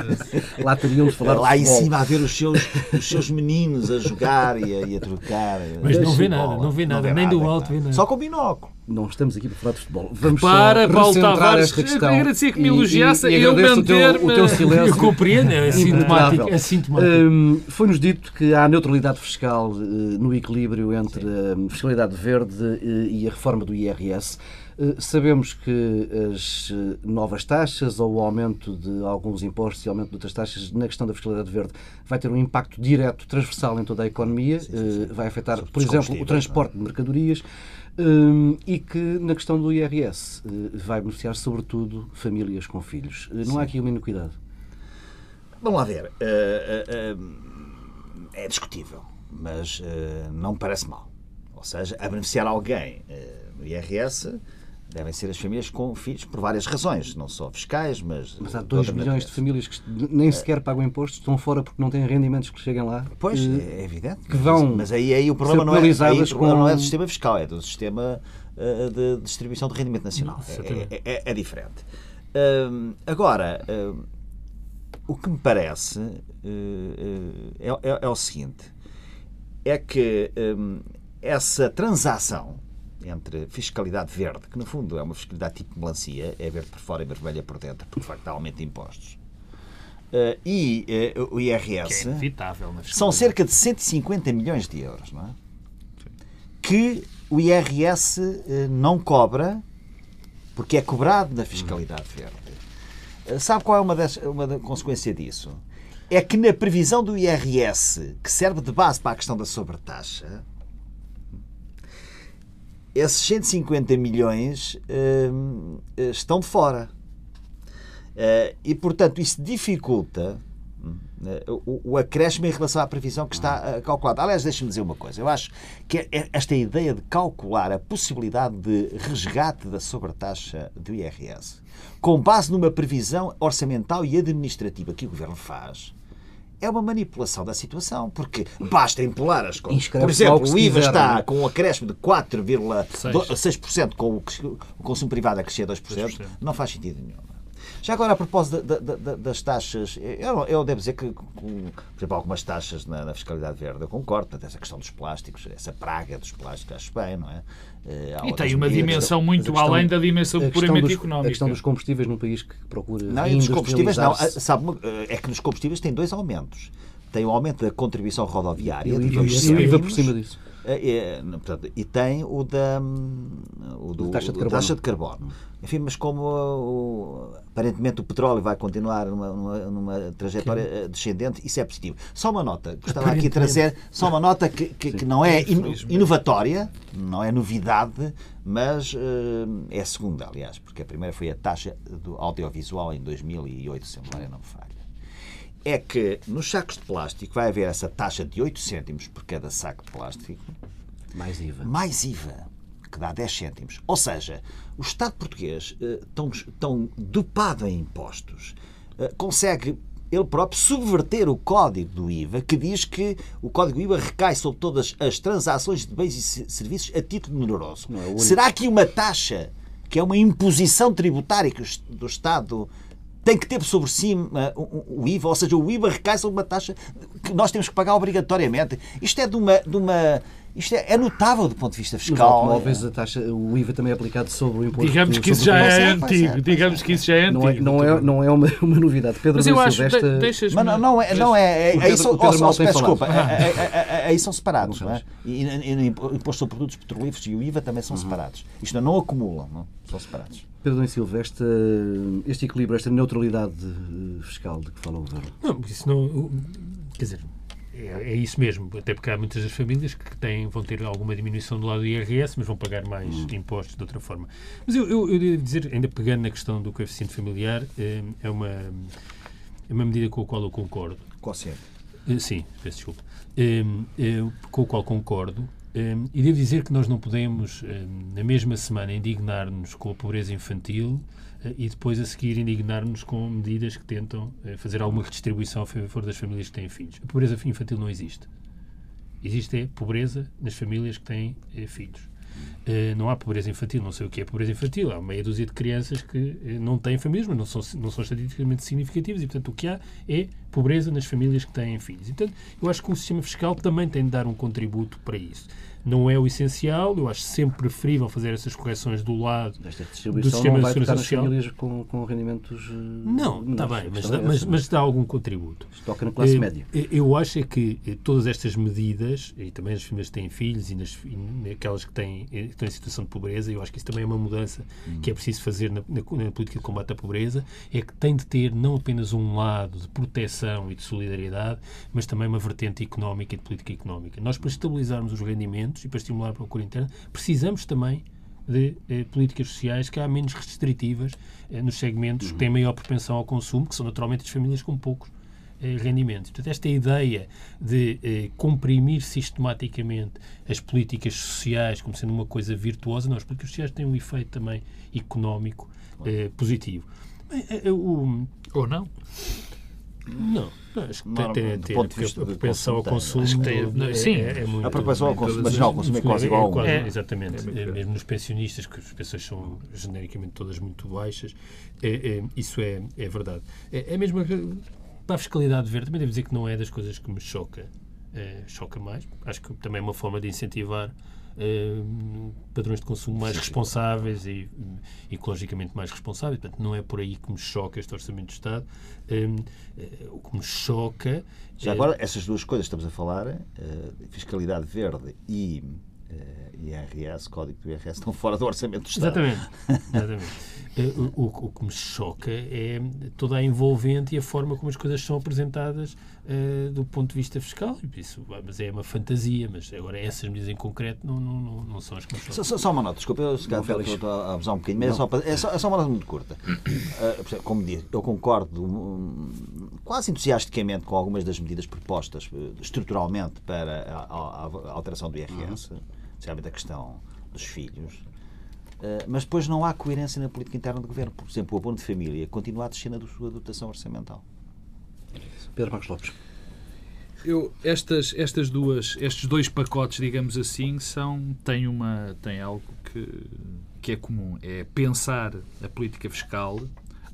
Lá teríamos de falar Lá de em futebol. cima a ver os seus, os seus meninos a jogar e a, e a trocar. Mas não vê nada, bola. não vê nada, nem do alto vê nada. Só com binóculo. Não estamos aqui para falar de futebol. Vamos Para, só Paulo Tavares, esta eu questão. agradecia que me E- e- elogiasse, e eu agradeço o teu, o teu silêncio. Eu compreendo, é sintomático. É sintomático. Hum, Foi-nos dito que há neutralidade fiscal eh, no equilíbrio entre a fiscalidade verde eh, e a reforma do IRS. Eh, Sabemos que as novas taxas ou o aumento de alguns impostos e aumento de outras taxas na questão da fiscalidade verde vai ter um impacto direto, transversal em toda a economia, eh, vai afetar, por exemplo, o transporte de mercadorias hum, e que na questão do IRS eh, vai beneficiar sobretudo famílias com filhos. Eh, Não há aqui uma inocuidade. Vamos lá ver. Eh, é discutível, mas não me parece mal. Ou seja, a beneficiar alguém no IRS devem ser as famílias com filhos por várias razões, não só fiscais, mas. Mas há de 2 outra milhões de famílias que nem sequer pagam impostos, estão fora porque não têm rendimentos que cheguem lá. Pois, Eh, é evidente. que vão mas aí, aí o problema, não é, aí o problema não é com- do sistema fiscal, é do sistema eh, de distribuição de rendimento nacional. É-. É, é- é diferente. Agora, o que me parece eh, é, é- é o seguinte: é que essa transação entre fiscalidade verde, que no fundo é uma fiscalidade tipo melancia, é verde por fora e vermelha por dentro, porque de facto há aumento de impostos, eh, e eh, o Que é IRS inevitável na são fiscalidade. cerca de 150 milhões de euros, não é? Que o IRS eh, não cobra porque é cobrado na fiscalidade verde. Eh, Sabe qual é uma, das, uma da consequência disso? É que na previsão do IRS, que serve de base para a questão da sobretaxa, esses 150 milhões hum, estão de fora. Eh, e, portanto, isso dificulta, eh, o, o acréscimo em relação à previsão que está uh, calculada. Aliás, deixe-me dizer uma coisa. Eu acho que é- é esta ideia de calcular a possibilidade de resgate da sobretaxa do IRS com base numa previsão orçamental e administrativa que o Governo faz é uma manipulação da situação, porque basta empolar as coisas. Por Inscreve-se lá o exemplo, o IVA está é? com um acréscimo de 4,6% com o consumo privado a crescer 2%, 2%. não faz sentido nenhum. Já agora, a propósito da- da- da- das taxas, eu, eu devo dizer que, com, por exemplo, algumas taxas na, na fiscalidade verde, eu concordo, portanto, essa questão dos plásticos, essa praga dos plásticos, acho bem, não é? Eh, há E tem uma medidas. dimensão muito questão- além da dimensão puramente dos- económica. A questão dos combustíveis num país que procura Não, e dos combustíveis não. reindustrializar-se. Sabe, uma- é que nos combustíveis tem dois aumentos. Tem o aumento da contribuição rodoviária, E o de IVA, e por cima disso. É, é, portanto, e tem o da hum, o do, Da taxa de carbono. taxa de carbono. Enfim, mas como o- aparentemente o petróleo vai continuar numa, numa, numa trajetória eh, descendente, isso é positivo. Só uma nota, gostava aqui de trazer, só uma nota que, que, que não é ino- inovatória, não é novidade, mas eh, é a segunda, aliás, porque a primeira foi a taxa do audiovisual em 2008, se não me falha é que nos sacos de plástico vai haver essa taxa de 8 cêntimos por cada saco de plástico, Mais IVA. mais IVA, que dá 10 cêntimos. Ou seja, o Estado português, eh, tão, tão dopado em impostos, eh, consegue ele próprio subverter o código do IVA, que diz que o código IVA recai sobre todas as transações de bens e se- serviços a título oneroso. É. Será que uma taxa, que é uma imposição tributária do Estado tem que ter sobre si uh, o, IVA, ou seja, o IVA recai sobre uma taxa que nós temos que pagar obrigatoriamente. Isto é de uma. De uma isto é, é notável do ponto de vista Nos fiscal. automóveis, a taxa, o IVA também é aplicado sobre o imposto. Digamos que isso já é é, é, antigo. Digamos é. que isso já é é, antigo. não é, não é uma, uma novidade. Pedro Mas eu acho. Silvestre, de- Deixas-me. Mas não, não é, não é, é, O é Pedro- isso, o Pedro mal tem peço falado. desculpa, é- é- é- é- aí são separados, Não não é? E, e, e o imposto sobre produtos petrolíferos e o IVA também Uhum. são separados. Isto não, não acumulam, não? são separados. Pedro Silva, este, este equilíbrio, esta neutralidade fiscal de que fala o Governo. Não, isso não. Quer dizer, é, é isso mesmo. Até porque há muitas das famílias que têm, vão ter alguma diminuição do lado do IRS, mas vão pagar mais impostos de outra forma. Mas eu, eu, eu devo dizer, ainda pegando na questão do coeficiente familiar, eh, é uma, é uma medida com a qual eu concordo. Qual sempre? Eh, Sim, peço desculpa. Eh, com o qual concordo. E devo dizer que nós não podemos, na mesma semana, indignar-nos com a pobreza infantil e depois, a seguir, indignar-nos com medidas que tentam eh, fazer alguma redistribuição a favor das famílias que têm filhos. A pobreza infantil não existe. Existe é pobreza nas famílias que têm eh, filhos. Eh, não há pobreza infantil, não sei o que é pobreza infantil. Há meia dúzia de crianças que eh, não têm famílias, mas não são, não são estatisticamente significativas e, portanto, o que há é pobreza nas famílias que têm filhos. E, portanto, eu acho que o sistema fiscal também tem de dar um contributo para isso. Não é o essencial, eu acho sempre preferível fazer essas correções do lado Esta do sistema não de vai segurança tocar nas social. famílias com, com rendimentos eh, Não, está bem, mas questão dá, é mas, essa. mas dá algum contributo. Isto toca na classe Eh, média. eh, Eu acho é que todas estas medidas, e também as famílias que têm filhos e, nas, e naquelas que têm, que estão em situação de pobreza, eu acho que isso também é uma mudança que é preciso fazer na, na- na política de combate à pobreza, é que tem de ter não apenas um lado de proteção e de solidariedade, mas também uma vertente económica e de política económica. Nós, para estabilizarmos os rendimentos e para estimular a procura interna, precisamos também de eh, políticas sociais que há menos restritivas eh, nos segmentos que têm maior propensão ao consumo, que são naturalmente as famílias com poucos eh, rendimentos. Portanto, esta ideia de eh, comprimir sistematicamente as políticas sociais como sendo uma coisa virtuosa, não, as políticas sociais têm um efeito também económico eh, positivo. Eh, o- Ou não? Não, acho que tem, tem, tem ponto de a- vista a propensão ao consumo, é- sim. é, é muito, A propensão ao consumo, mas não, o as- consumo é quase igual. Exatamente. É É, mesmo nos pensionistas, que as pensões são genericamente todas muito baixas, é- é- isso é, é verdade. É, é mesmo para a fiscalidade verde, também devo dizer que não é das coisas que me choca, é, choca mais. Acho que também é uma forma de incentivar padrões de consumo mais responsáveis e ecologicamente mais responsáveis. Portanto, não é por aí que me choca este Orçamento do Estado. Hum, eh, o que me choca. Já é- agora, essas duas coisas que estamos a falar, eh, fiscalidade verde e eh, IRS, código do IRS, estão fora do orçamento do Estado. Exatamente. Exatamente. Eh, O, o- o que me choca é toda a envolvente e a forma como as coisas são apresentadas eh, do ponto de vista fiscal. Isso, ah, mas é uma fantasia, mas agora essas medidas em concreto não, não, não, não são as que. Só, só- só uma nota, desculpa, eu se calhar Félix. estou a abusar um bocadinho, mas é só, para- é, só, é só uma nota muito curta. Uh, como disse, eu concordo hum, quase entusiasticamente com algumas das medidas propostas eh, estruturalmente para a, a, a alteração do IRS, especialmente a questão dos filhos. Uh, mas depois não há coerência na política interna do governo. Por exemplo, o abono de família continua a descer na sua dotação orçamental. Pedro Marcos Lopes. Eu, estas, estas duas, estes dois pacotes, digamos assim, são, têm, uma, têm algo que, que é comum. É pensar a política fiscal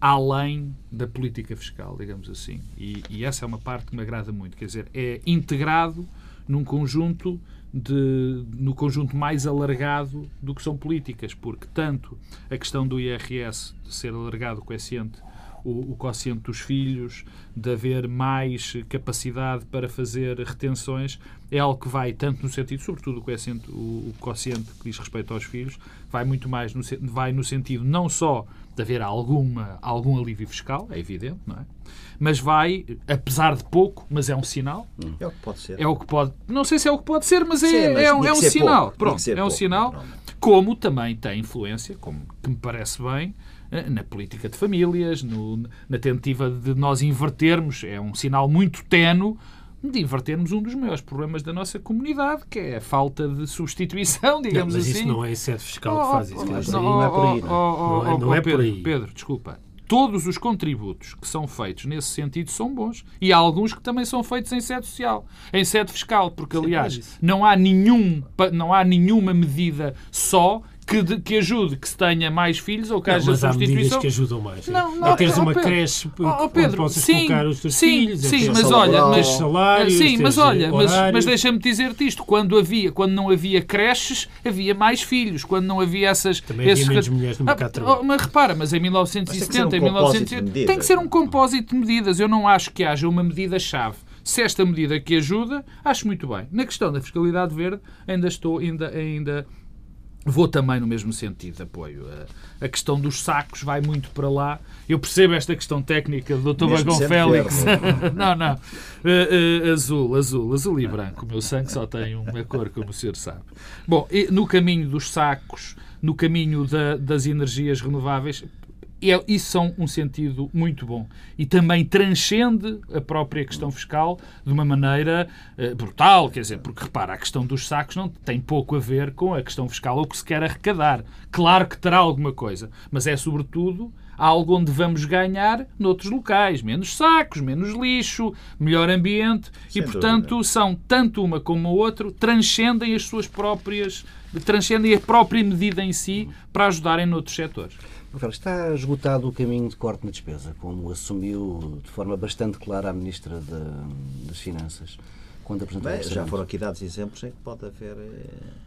além da política fiscal, digamos assim. E, e, essa é uma parte que me agrada muito. Quer dizer, é integrado num conjunto de, no conjunto mais alargado do que são políticas, porque tanto a questão do IRS ser alargado o coeficiente o, o quociente dos filhos, de haver mais capacidade para fazer retenções, é algo que vai tanto no sentido, sobretudo o quociente, o, o quociente que diz respeito aos filhos, vai muito mais no, vai no sentido não só de haver alguma, algum alívio fiscal, é evidente, não é? Mas vai, apesar de pouco, mas é um sinal. É o que pode ser. É o que pode. Não sei se é o que pode ser, mas é, Sim, mas é, um, é um sinal. Pouco. Pronto, é um pouco, sinal. Como também tem influência, como que me parece bem, na política de famílias, no, na tentativa de nós invertermos, é um sinal muito tenue de invertermos um dos maiores problemas da nossa comunidade, que é a falta de substituição, digamos não, mas assim. Mas isso não é sede fiscal que faz isso. Não, não, é por aí. Não, é, não é por aí. Pedro, desculpa. Todos os contributos que são feitos nesse sentido são bons. E há alguns que também são feitos em sede social, em sede fiscal, porque, aliás, não há, nenhum, não há nenhuma medida só que, de, que ajude que se tenha mais filhos ou que não, haja mas substituição. Há medidas que ajudam mais. Não, não, é teres uma Pedro, creche oh, Pedro, onde possas sim, colocar os teus sim, filhos. É sim, mas olha, mas, salários, sim, mas olha, mas, mas deixa-me dizer-te isto. Quando, havia, quando não havia creches, havia mais filhos. Quando não havia essas... Também esses... havia menos mulheres no mercado de trabalho. Mas repara, mas em 1970, mas um em 1980... Tem que ser um compósito de medidas. Eu não acho que haja uma medida-chave. Se esta medida que ajuda, acho muito bem. Na questão da fiscalidade verde, ainda estou, ainda, ainda Vou também no mesmo sentido de apoio. A, questão dos sacos vai muito para lá. Eu percebo esta questão técnica do Dr. Bagão Félix. não, não. Uh, uh, azul, azul, azul e branco. O meu sangue só tem uma cor, como o senhor sabe. Bom, no caminho dos sacos, no caminho da, das energias renováveis, é, isso são um sentido muito bom. E também transcende a própria questão fiscal de uma maneira uh, brutal, quer dizer, porque repara, a questão dos sacos não tem pouco a ver com a questão fiscal ou o que se quer arrecadar. Claro que terá alguma coisa, mas é sobretudo algo onde vamos ganhar noutros locais. Menos sacos, menos lixo, melhor ambiente. Sem e, portanto, dúvida. são tanto uma como a outra, transcendem as suas próprias, transcendem a própria medida em si para ajudarem noutros setores. Está esgotado o caminho de corte na despesa, como assumiu de forma bastante clara a Ministra de, das Finanças quando apresentou Bem, Já foram aqui dados exemplos em que pode haver eh,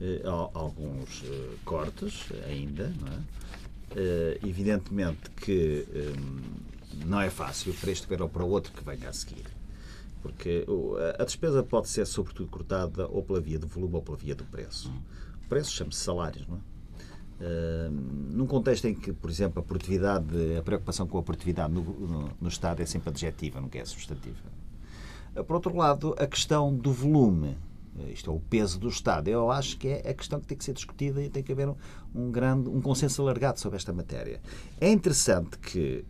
eh, alguns eh, cortes ainda, não é? Eh, evidentemente que eh, não é fácil para este governo ou para outro que venha a seguir. Porque a despesa pode ser, sobretudo, cortada ou pela via do volume ou pela via do preço. O preço chama-se salários, não é? Num contexto em que, por exemplo, a produtividade, a preocupação com a produtividade no, no, no Estado é sempre adjetiva, nunca é substantiva. Uh, por outro lado, a questão do volume, uh, isto é o peso do Estado, eu acho que é a questão que tem que ser discutida e tem que haver um, um grande um consenso alargado sobre esta matéria. É interessante que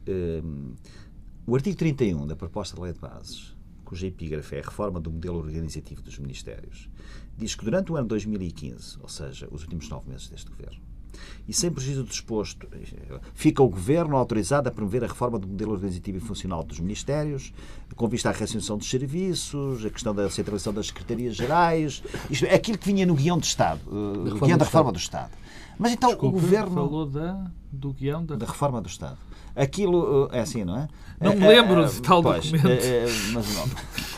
o artigo 31 da proposta de lei de bases, cuja epígrafe é a reforma do modelo organizativo dos ministérios, diz que durante o ano 2015, ou seja, os últimos nove meses deste governo, e sem prejuízo do disposto, fica o Governo autorizado a promover a reforma do modelo organizativo e funcional dos Ministérios, com vista à racionalização dos serviços, a questão da centralização das secretarias gerais, isto é aquilo que vinha no guião de Estado, uh, guião da reforma do Estado. Mas então Desculpe, o Governo... falou da, do guião da... da reforma do Estado. Aquilo uh, é assim, não é? Não me lembro de tal pois, documento. mas não.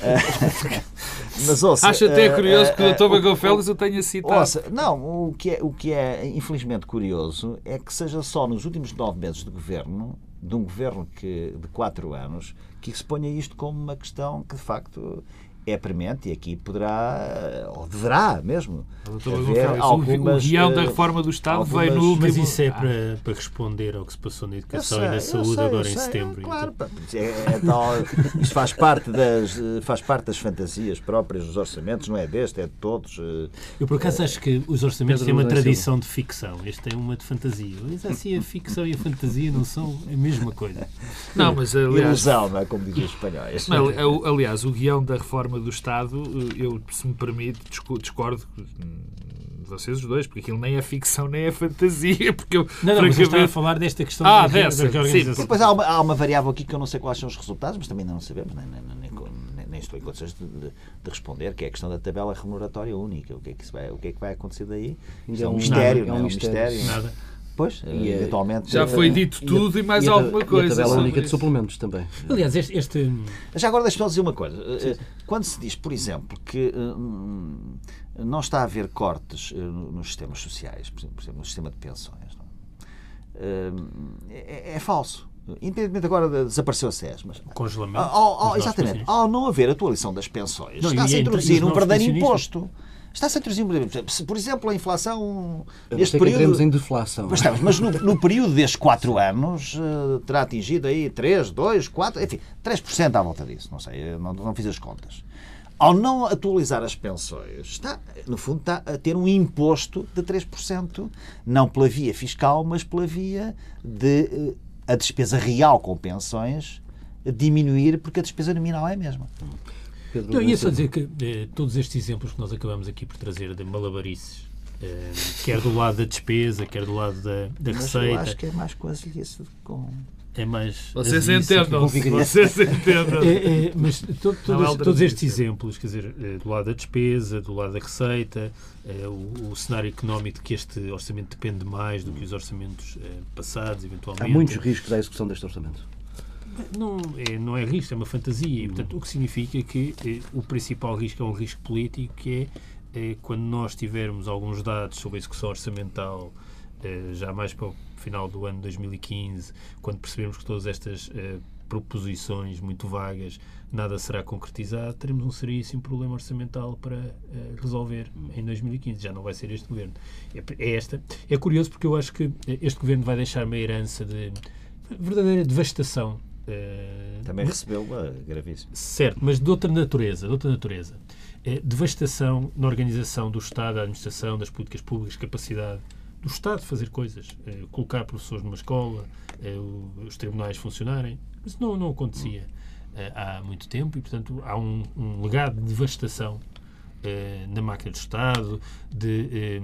Mas, ouça, Acho até uh, curioso uh, que o Dr. Bagão Félix o tenha citado. Ouça, não, o que, é, o que é infelizmente curioso é que seja só nos últimos nove meses de governo, de um governo que, de quatro anos, que se ponha isto como uma questão que de facto é premente e aqui poderá, ou deverá mesmo, haver algumas, o guião da eh, reforma do Estado algumas- veio no último... Mas isso é Ah, para, para responder ao que se passou na educação sei, e na saúde sei, agora em sei, setembro. Claro, então. é, é tal, isto faz parte, das, faz parte das fantasias próprias dos orçamentos, não é deste, é de todos. eh, Eu por acaso acho que os orçamentos Pedro têm uma tradição de ficção. Este tem uma de fantasia. Mas assim a ficção e a fantasia não são a mesma coisa. Não, mas aliás... Ilusão, não é? Como dizem os espanhóis. Não, aliás, o guião da reforma do Estado, eh, eu, se me permite, discordo de vocês os dois, porque aquilo nem é ficção nem é fantasia. Porque eu, Não, não, mas eu estava a falar desta questão Ah, da, dessa, da sim, reorganização. Depois há uma, há uma variável aqui que eu não sei quais são os resultados, mas também ainda não sabemos, nem, nem, nem, nem- estou em condições de, de- de responder, que é a questão da tabela remuneratória única. O que é que, se vai, o que, é que vai acontecer daí? Isto é um mistério, nada, não é? um mistério. Nada. Pois, E é- eventualmente. já foi eh, dito E a- tudo e mais a- alguma E a coisa. tabela única de suplementos também. Aliás, este, este- Já agora deixa-me só dizer uma coisa. Eh, Quando se diz, por exemplo, que hum, não está a haver cortes eh, nos sistemas sociais, por exemplo, no sistema de pensões, não é? Hum, é, é falso. Independentemente agora de desapareceu a SES, mas congelamento. Ao- ao- exatamente. Ao não haver atualização das pensões, Não, está-se a entre- introduzir um verdadeiro imposto. Está-se a introduzir, um- por exemplo, a inflação neste período. em deflação. Pois estamos, mas no, no período destes 4 anos eh, terá atingido aí 3, 2, 4, enfim, 3% à volta disso, não sei, não, não fiz as contas. Ao não atualizar as pensões, está, no fundo está a ter um imposto de 3%, não pela via fiscal, mas pela via de eh, a despesa real com pensões diminuir, porque a despesa nominal é a mesma. Pedro Não, ia Lourenço. só dizer que eh, todos estes exemplos que nós acabamos aqui por trazer de malabarices, eh, quer do lado da despesa, quer do lado da, da Mas eu receita, acho que é mais coisa isso com. é mais. Vocês entendam, vocês entendam. É, é, mas to- todos, é todos alteração. estes exemplos, quer dizer, eh, do lado da despesa, do lado da receita, eh, o, o cenário económico de que este orçamento depende mais do que os orçamentos eh, passados, eventualmente. Há muitos riscos à execução deste orçamento. Não é, não é risco, é uma fantasia. E, portanto, o que significa que eh, o principal risco é um risco político, que é eh, quando nós tivermos alguns dados sobre a execução orçamental, eh, já mais para o final do ano 2015, quando percebermos que todas estas proposições muito vagas nada será concretizado, teremos um seríssimo problema orçamental para resolver em 2015. Já não vai ser este governo. É, é esta. É curioso porque eu acho que este governo vai deixar uma herança de verdadeira devastação eh, Também recebeu uma gravíssima. Certo, mas de outra natureza, de outra natureza. É, devastação na organização do Estado, da administração, das políticas públicas, capacidade do Estado de fazer coisas, é, colocar professores numa escola, é, os tribunais funcionarem. Mas não, não acontecia é, há muito tempo e, portanto, há um, um legado de devastação eh, na máquina do Estado, de,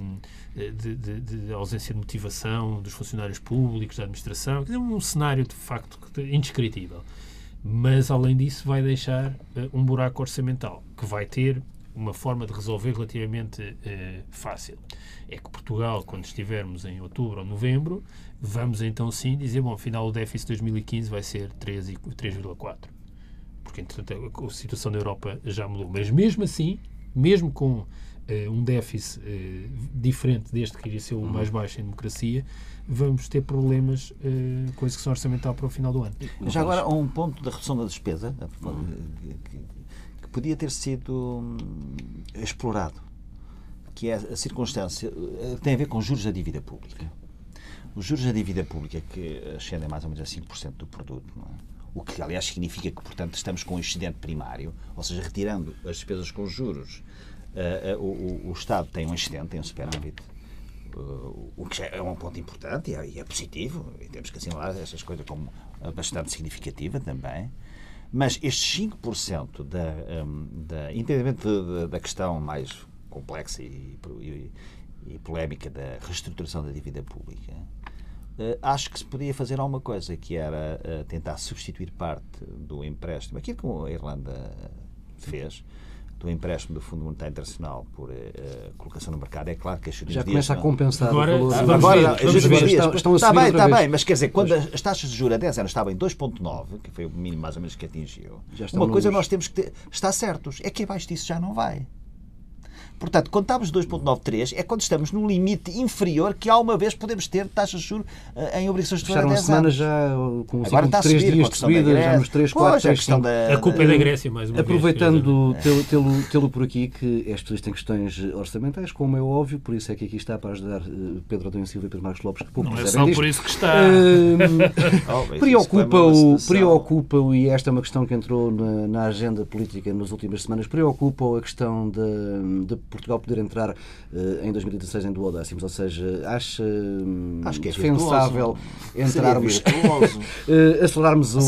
eh, de, de- de ausência de motivação dos funcionários públicos, da administração. Dizer, um cenário, de facto, que- indescritível. Mas, além disso, vai deixar eh, um buraco orçamental que vai ter uma forma de resolver relativamente eh, fácil. É que Portugal, quando estivermos em outubro ou novembro, vamos então sim dizer, bom, afinal o déficit de 2015 vai ser 3 e- 3,4 porque entretanto a, a situação da Europa já mudou. Mas mesmo assim, mesmo com eh, um déficit eh, diferente deste que iria ser o mais baixo em democracia, vamos ter problemas eh, com a execução orçamental para o final do ano. Já agora, um ponto da redução da despesa que, que podia ter sido hum, explorado, que é a circunstância eh, que tem a ver com os juros da dívida pública. Os juros da dívida pública que ascendem mais ou menos a 5% do produto, não é? O que aliás significa que, portanto, estamos com um excedente primário, ou seja, retirando as despesas com juros, eh, eh, o, o- Estado tem um excedente, tem um superávit, Uh, o que é um ponto importante e é, e é positivo, e temos que assinalar essas coisas como uh, bastante significativa também. Mas estes 5% da, um, da de- da questão mais complexa e, e, e polémica da reestruturação da dívida pública, uh, acho que se podia fazer alguma coisa, que era uh, tentar substituir parte do empréstimo, aquilo que a Irlanda fez, do empréstimo do Fundo Monetário Internacional por uh, colocação no mercado. É claro que as Já começa a compensar Agora, o valor. Agora, não, dias, Estão- estão a está bem, está bem, mas quer dizer, quando as, as taxas de juros a 10 anos estavam em 2,9, que foi o mínimo mais ou menos que atingiu, uma coisa nos- nós temos que ter, está certos, é que abaixo disso já não vai. Portanto, quando estamos 2,93 é quando estamos no limite inferior que alguma vez podemos ter taxas de juros eh, em obrigações de Fecharam a 10 semana já com um Agora está a de 3 subir com a dias de da subida, já nos 3, Pois, 4, a 6, questão 5. da- A culpa é da Grécia, mais uma vez. Aproveitando tê-lo- tê-lo tê-lo por aqui, que é especialista em questões orçamentais, como é óbvio, por isso é que aqui está para ajudar eh, Pedro Adão Silva e Pedro Marcos Lopes, que pouco Não é só disto. por isso que está. Hum, Oh, Preocupa-o, preocupa-o, e esta é uma questão que entrou na, na agenda política nas últimas semanas, preocupa-o a questão de Portugal poder entrar eh, em 2016 em duodécimos, ou seja, acha hum, Acho que é defensável virtuoso. entrarmos, eh, acelerarmos o,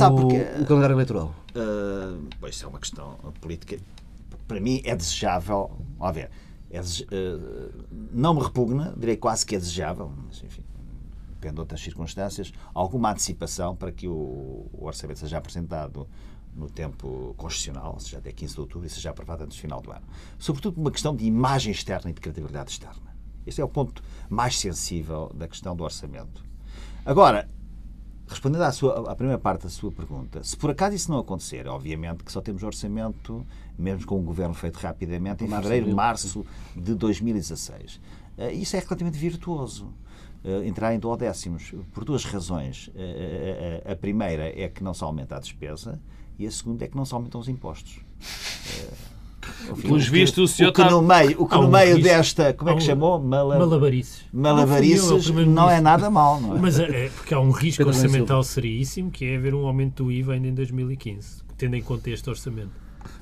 o calendário eleitoral. Uh, pois isso é uma questão política. Para mim é desejável. A ver, é dese- uh, não me repugna, direi quase que é desejável, mas enfim, depende de outras circunstâncias, alguma antecipação para que o, o orçamento seja apresentado no tempo constitucional, ou seja, até 15 de outubro, e seja aprovado antes do final do ano. Sobretudo por uma questão de imagem externa e de credibilidade externa. Este é o ponto mais sensível da questão do orçamento. Agora, Respondendo à, sua, à primeira parte da sua pergunta, se por acaso isso não acontecer, obviamente que só temos orçamento, mesmo com um governo feito rapidamente, em fevereiro, março de 2016. Eh, Isso é relativamente virtuoso. eh, Entrar em duodécimos, por duas razões. Eh, A primeira é que não se aumenta a despesa e a segunda é que não se aumentam os impostos. Eh, Pelos o que- vistos, o senhor o que está- no meio, o que no meio desta, como é que um- chamou? Mala- Malabarices. Malabarices Não é primeiro-ministro. não é nada mal, não é? Mas é, é porque há um risco orçamental seríssimo que é haver um aumento do IVA ainda em 2015, tendo em conta este orçamento.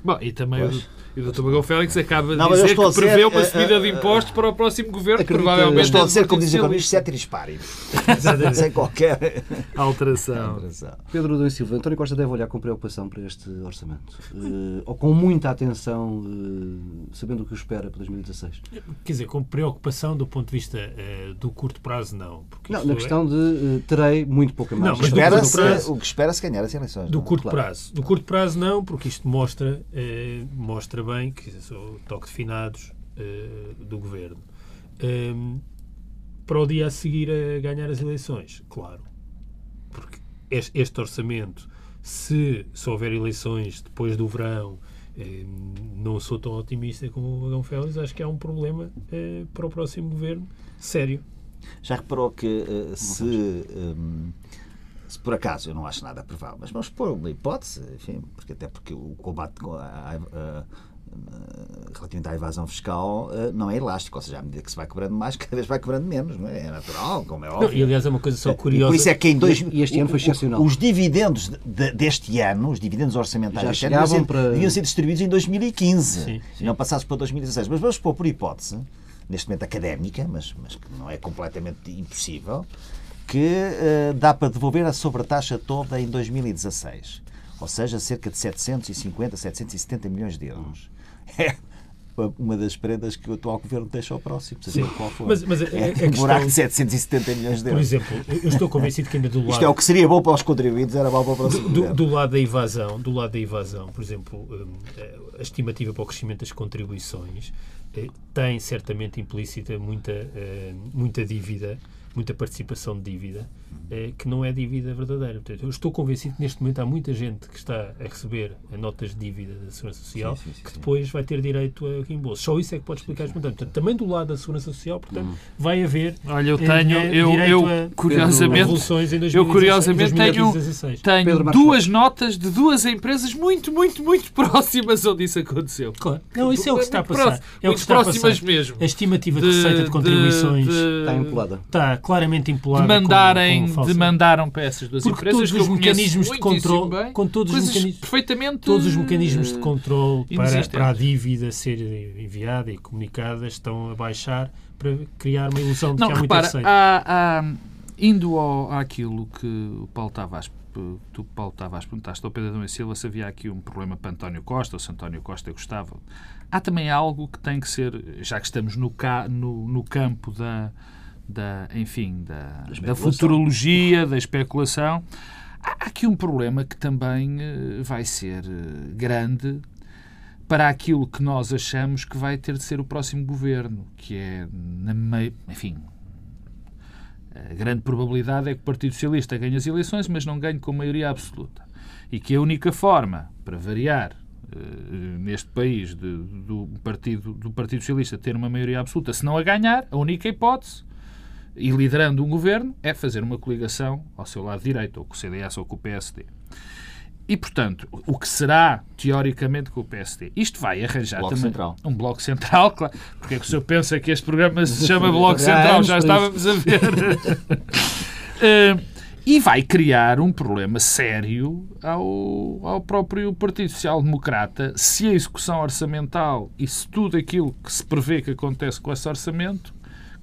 Bom, e também o, Pois. e o Dr. Bagão Félix acaba de Não, mas dizer que prevê uma eh, subida de eh, impostos para o próximo governo, que acredito- provavelmente Eu estou a dizer, é como dizem Partido comigo, ceteris paribus. Sem qualquer Alteração. alteração. Pedro Adão Silva, António Costa deve olhar com preocupação para este orçamento, eh, ou com muita atenção, eh, sabendo o que o espera para 2016. Quer dizer, com preocupação do ponto de vista eh, do curto prazo, não. Porque Não, na é- questão de terei muito pouca Não, margem. mas do Espera-se- curto prazo- o que espera-se ganhar as eleições. Do não é? curto Claro. prazo. Do curto prazo não, porque isto mostra, eh, mostra bem que isso é o toque de finados eh, do governo. Ehm, para o dia a seguir a ganhar as eleições, claro. Porque este, este orçamento, se, se houver eleições depois do verão, eh, não sou tão otimista como o Bagão Félix, acho que há um problema eh, para o próximo governo sério. Já reparou que eh, se, hum, se por acaso, eu não acho nada provável, mas vamos pôr uma hipótese, enfim, porque até porque o combate com a- a- a- a- relativamente à evasão fiscal eh, não é elástico, ou seja, à medida que se vai cobrando mais, cada vez vai cobrando menos, não é? É natural, como é Não, óbvio. e aliás é uma coisa só E curiosa. Por isso é que em dois, E este ano foi o- o- excepcional. Os dividendos de- de- deste ano, os dividendos orçamentais Já deste ano, deviam chegavam ser, para- deviam ser distribuídos em 2015 Sim, e não passados para 2016. Mas vamos pôr por hipótese, neste momento académica, mas, mas que não é completamente impossível, que eh, dá para devolver a sobretaxa toda em 2016. Ou seja, cerca de 750, 770 milhões de euros. É uma das prendas que o atual governo deixa ao próximo, seja Sim. qual for. Mas- mas a- a- é a um buraco questão- de 770 milhões de Por euros. exemplo, eu estou convencido que ainda do lado. Isto é o que seria bom para os contribuintes, era mau para o próximo do, governo. do lado da evasão, do lado da evasão, por exemplo, hum, a estimativa para o crescimento das contribuições eh, tem certamente implícita muita, eh, muita dívida, muita participação de dívida, eh, que não é dívida verdadeira. Portanto, eu estou convencido que neste momento há muita gente que está a receber notas de dívida da Segurança Social Sim, sim, sim, que sim. depois vai ter direito a reembolso. Só isso é que pode explicar montantes. Portanto, também do lado da Segurança Social, portanto, vai haver Olha, eu eh, tenho, eh, eu, eu curiosamente, em eu 2016, curiosamente tenho, 2016. tenho Marcos duas notas de duas empresas muito, muito, muito próximas onde isso aconteceu. Claro. Não, isso é o que está a passar. próximo- É o que muito está a próximas passar. mesmo. A estimativa de, receita de contribuições de- Está empolada. está claramente empolada. demandarem, como falsa. demandaram para essas duas Porque empresas todos os mecanismos de controle- com todos os mecanismos- perfeitamente Todos os mecanismos de controle para, para a dívida ser enviada e comunicada estão a baixar para criar uma ilusão de Não, que há repara, há, há- indo ao, àquilo que o Paulo Tavares, tu, Paulo Tavares, perguntaste ao Pedro e Silva se havia aqui um problema para António Costa, ou se António Costa gostava. Há também algo que tem que ser, já que estamos no, ca, no, no campo da, da, enfim, da, da especulação. futurologia, da especulação, há aqui um problema que também eh, vai ser eh, grande para aquilo que nós achamos que vai ter de ser o próximo governo, que é, na mei... enfim, a grande probabilidade é que o Partido Socialista ganhe as eleições, mas não ganhe com maioria absoluta. E que a única forma, para variar, neste país de, do, partido, do Partido Socialista ter uma maioria absoluta, se não a ganhar, a única hipótese, e liderando um governo, é fazer uma coligação ao seu lado direito, ou com o CDS ou com o PSD. E, portanto, o que será, teoricamente, com o PSD? Isto vai arranjar bloco também central. um bloco central, claro. Porque é que o senhor pensa que este programa se chama Bloco Central? Já estávamos a ver. uh, e vai criar um problema sério ao, ao próprio Partido Social Democrata se a execução orçamental e se tudo aquilo que se prevê que acontece com esse orçamento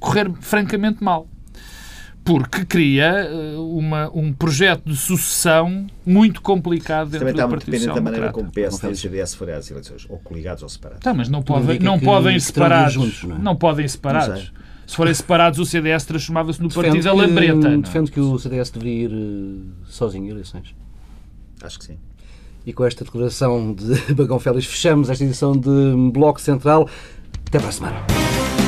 correr francamente mal porque cria uma, um projeto de sucessão muito complicado dentro Também está do muito Partido dependente Social da maneira como o PSD e o CDS forem às eleições, ou coligados ou separados. Tá, mas não, pode, não que podem separados. juntos, não não, é? podem ir Não separados. Se forem separados, o CDS transformava-se no Defende partido da lambreta. não é? Defende que o CDS deveria ir eh, sozinho a eleições. Acho que sim. E com esta declaração de Bagão Félix fechamos esta edição de Bloco Central. Até para a semana.